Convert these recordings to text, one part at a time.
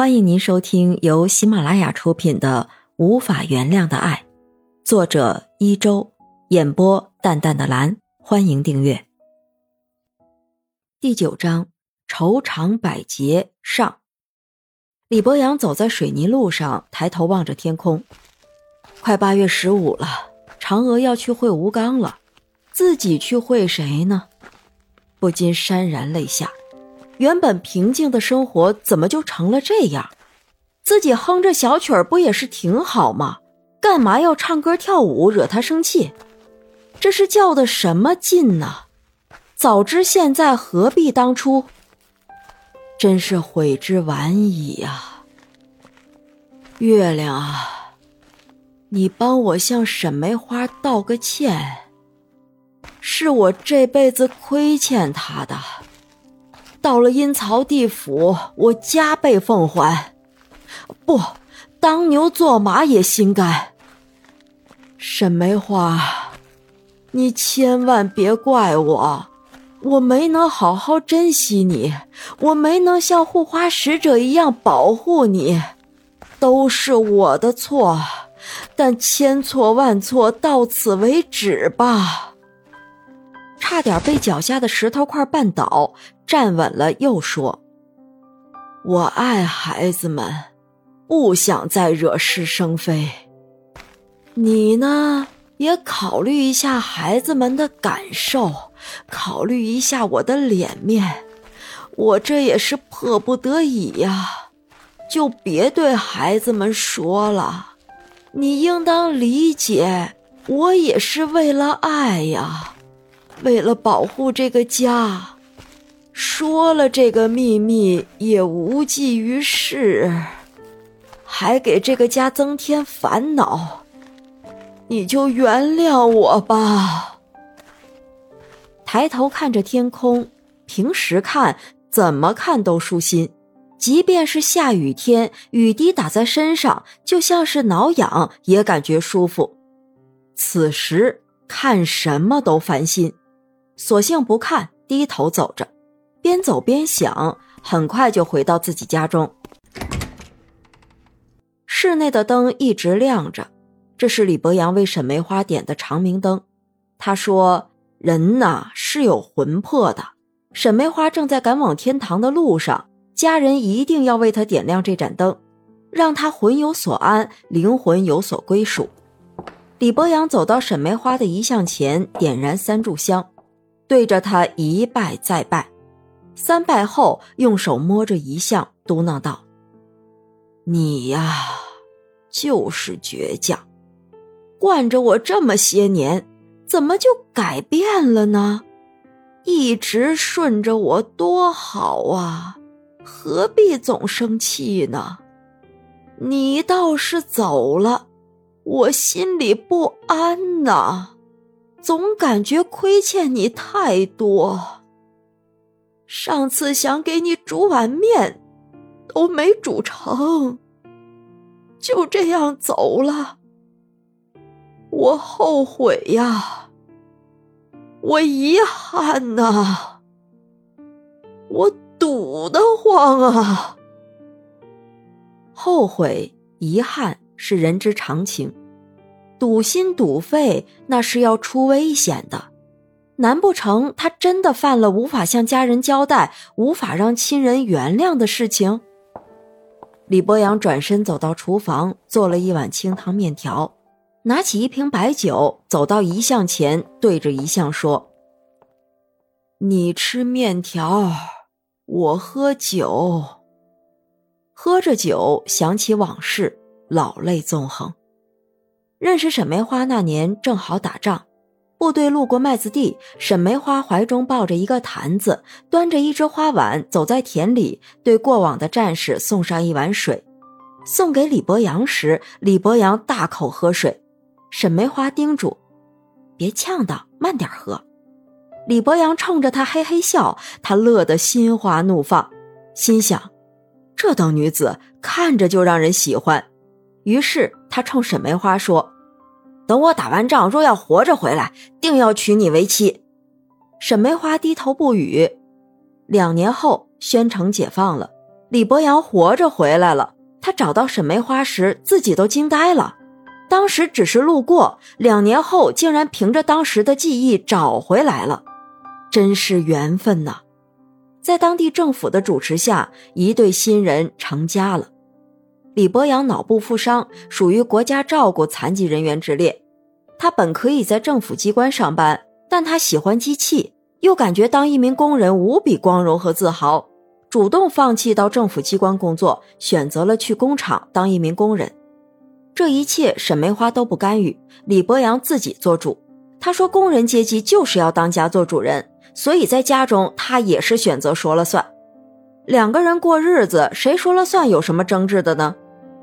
欢迎您收听由喜马拉雅出品的《无法原谅的爱》，作者一周，演播淡淡的蓝。欢迎订阅。第九章：愁肠百结上。李博阳走在水泥路上，抬头望着天空。快八月十五了，嫦娥要去会吴刚了，自己去会谁呢？不禁潸然泪下。原本平静的生活怎么就成了这样？自己哼着小曲儿不也是挺好吗？干嘛要唱歌跳舞惹他生气？这是较的什么劲呢？早知现在何必当初？真是悔之晚矣呀！月亮啊，你帮我向沈梅花道个歉，是我这辈子亏欠她的。到了阴曹地府，我加倍奉还。不，当牛做马也心甘。沈梅花，你千万别怪我，我没能好好珍惜你，我没能像护花使者一样保护你，都是我的错。但千错万错，到此为止吧。差点被脚下的石头块绊倒，站稳了，又说：“我爱孩子们，不想再惹是生非。你呢，也考虑一下孩子们的感受，考虑一下我的脸面。我这也是迫不得已呀，就别对孩子们说了。你应当理解，我也是为了爱呀。”为了保护这个家，说了这个秘密也无济于事，还给这个家增添烦恼。你就原谅我吧。抬头看着天空，平时看怎么看都舒心，即便是下雨天，雨滴打在身上，就像是挠痒，也感觉舒服。此时看什么都烦心。索性不看，低头走着，边走边想，很快就回到自己家中。室内的灯一直亮着，这是李博阳为沈梅花点的长明灯。他说：“人呐是有魂魄的，沈梅花正在赶往天堂的路上，家人一定要为他点亮这盏灯，让他魂有所安，灵魂有所归属。”李博阳走到沈梅花的遗像前，点燃三炷香。对着他一拜再拜，三拜后用手摸着遗像，嘟囔道：“你呀，就是倔强，惯着我这么些年，怎么就改变了呢？一直顺着我多好啊，何必总生气呢？你倒是走了，我心里不安呐。”总感觉亏欠你太多。上次想给你煮碗面，都没煮成，就这样走了。我后悔呀，我遗憾呐，我堵得慌啊。后悔、遗憾是人之常情。堵心堵肺，那是要出危险的。难不成他真的犯了无法向家人交代、无法让亲人原谅的事情？李博阳转身走到厨房，做了一碗清汤面条，拿起一瓶白酒，走到遗像前，对着遗像说：“你吃面条，我喝酒。”喝着酒，想起往事，老泪纵横。认识沈梅花那年正好打仗，部队路过麦子地，沈梅花怀中抱着一个坛子，端着一只花碗，走在田里，对过往的战士送上一碗水。送给李博阳时，李博阳大口喝水，沈梅花叮嘱：“别呛到，慢点喝。”李博阳冲着他嘿嘿笑，他乐得心花怒放，心想：这等女子看着就让人喜欢。于是他冲沈梅花说：“等我打完仗，若要活着回来，定要娶你为妻。”沈梅花低头不语。两年后，宣城解放了，李博阳活着回来了。他找到沈梅花时，自己都惊呆了。当时只是路过，两年后竟然凭着当时的记忆找回来了，真是缘分呐！在当地政府的主持下，一对新人成家了。李博阳脑部负伤，属于国家照顾残疾人员之列。他本可以在政府机关上班，但他喜欢机器，又感觉当一名工人无比光荣和自豪。主动放弃到政府机关工作，选择了去工厂当一名工人。这一切沈梅花都不干预，李博阳自己做主。他说：“工人阶级就是要当家做主人，所以在家中他也是选择说了算。两个人过日子，谁说了算？有什么争执的呢？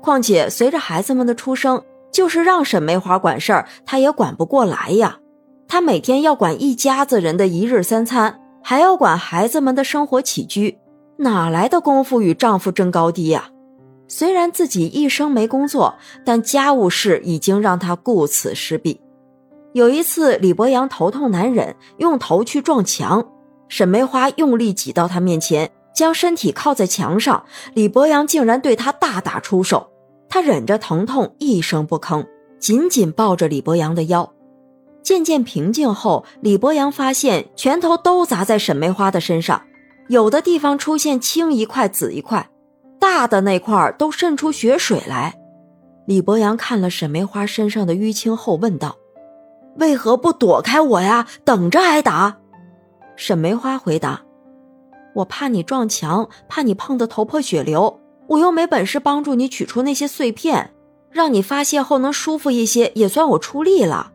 况且随着孩子们的出生，就是让沈梅花管事儿，他也管不过来呀。他每天要管一家子人的一日三餐，还要管孩子们的生活起居。”哪来的功夫与丈夫争高低呀？虽然自己一生没工作，但家务事已经让她顾此失彼。有一次，李博阳头痛难忍，用头去撞墙，沈梅花用力挤到他面前，将身体靠在墙上，李博阳竟然对他大打出手。他忍着疼痛，一声不吭，紧紧抱着李博阳的腰。渐渐平静后，李博阳发现拳头都砸在沈梅花的身上。有的地方出现青一块紫一块，大的那块都渗出血水来。李博阳看了沈梅花身上的淤青后问道：“为何不躲开我呀？等着挨打？”沈梅花回答：“我怕你撞墙，怕你碰得头破血流，我又没本事帮助你取出那些碎片，让你发泄后能舒服一些，也算我出力了。”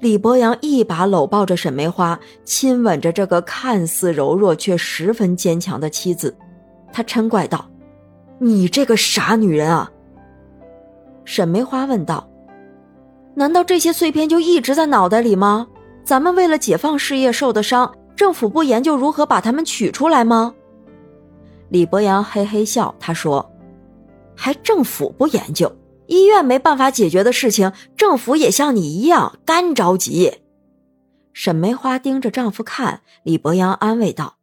李博阳一把搂抱着沈梅花，亲吻着这个看似柔弱却十分坚强的妻子，他嗔怪道：“你这个傻女人啊！”沈梅花问道：“难道这些碎片就一直在脑袋里吗？咱们为了解放事业受的伤，政府不研究如何把它们取出来吗？”李博阳嘿嘿笑，他说：“还政府不研究？”医院没办法解决的事情，政府也像你一样干着急。沈梅花盯着丈夫看，李博阳安慰道：“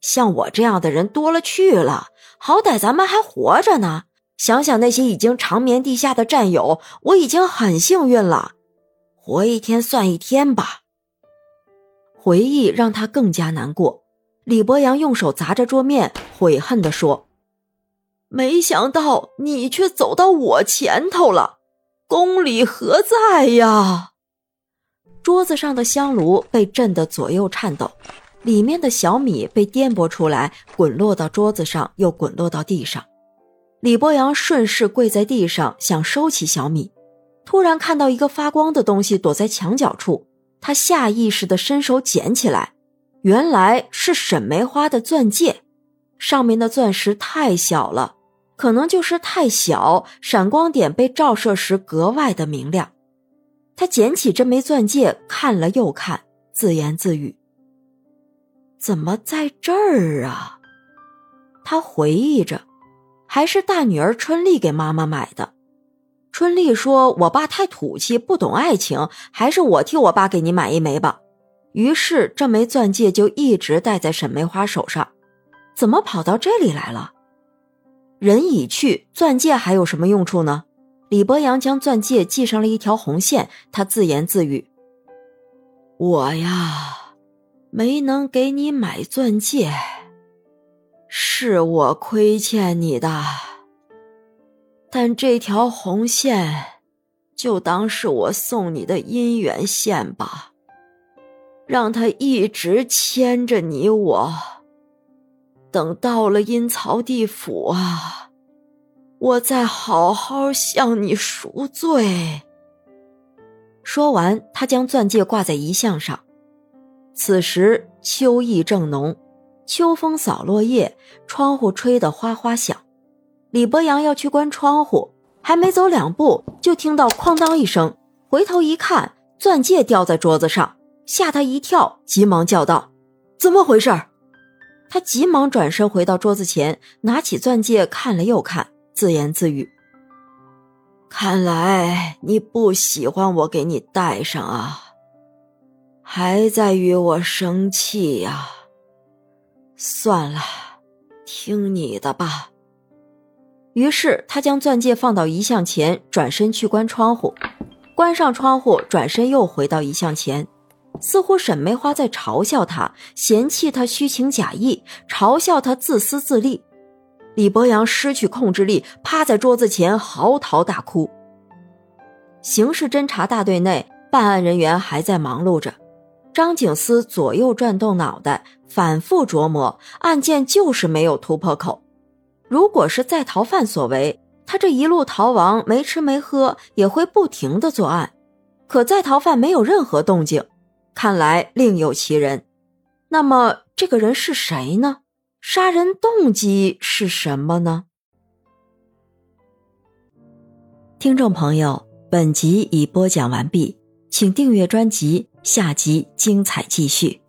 像我这样的人多了去了，好歹咱们还活着呢。想想那些已经长眠地下的战友，我已经很幸运了。活一天算一天吧。”回忆让他更加难过。李博阳用手砸着桌面，悔恨地说。没想到你却走到我前头了，公理何在呀？桌子上的香炉被震得左右颤抖，里面的小米被颠簸出来，滚落到桌子上，又滚落到地上。李博阳顺势跪在地上，想收起小米，突然看到一个发光的东西躲在墙角处，他下意识地伸手捡起来，原来是沈梅花的钻戒，上面的钻石太小了。可能就是太小，闪光点被照射时格外的明亮。他捡起这枚钻戒，看了又看，自言自语：“怎么在这儿啊？”他回忆着，还是大女儿春丽给妈妈买的。春丽说：“我爸太土气，不懂爱情，还是我替我爸给你买一枚吧。”于是这枚钻戒就一直戴在沈梅花手上。怎么跑到这里来了？人已去，钻戒还有什么用处呢？李博阳将钻戒系上了一条红线，他自言自语：“我呀，没能给你买钻戒，是我亏欠你的。但这条红线，就当是我送你的姻缘线吧，让它一直牵着你我。”等到了阴曹地府啊，我再好好向你赎罪。说完，他将钻戒挂在遗像上。此时秋意正浓，秋风扫落叶，窗户吹得哗哗响。李博阳要去关窗户，还没走两步，就听到哐当一声，回头一看，钻戒掉在桌子上，吓他一跳，急忙叫道：“怎么回事？”他急忙转身回到桌子前，拿起钻戒看了又看，自言自语：“看来你不喜欢我给你戴上啊，还在与我生气呀？算了，听你的吧。于是他将钻戒放到遗像前，转身去关窗户，关上窗户，转身又回到遗像前，似乎沈梅花在嘲笑他，嫌弃他虚情假意，嘲笑他自私自利。李博阳失去控制力，趴在桌子前嚎啕大哭。刑事侦查大队内，办案人员还在忙碌着。张景思左右转动脑袋，反复琢磨，案件就是没有突破口。如果是在逃犯所为，他这一路逃亡，没吃没喝，也会不停的作案。可在逃犯没有任何动静，看来另有其人。那么这个人是谁呢？杀人动机是什么呢？听众朋友，本集已播讲完毕，请订阅专辑，下集精彩继续。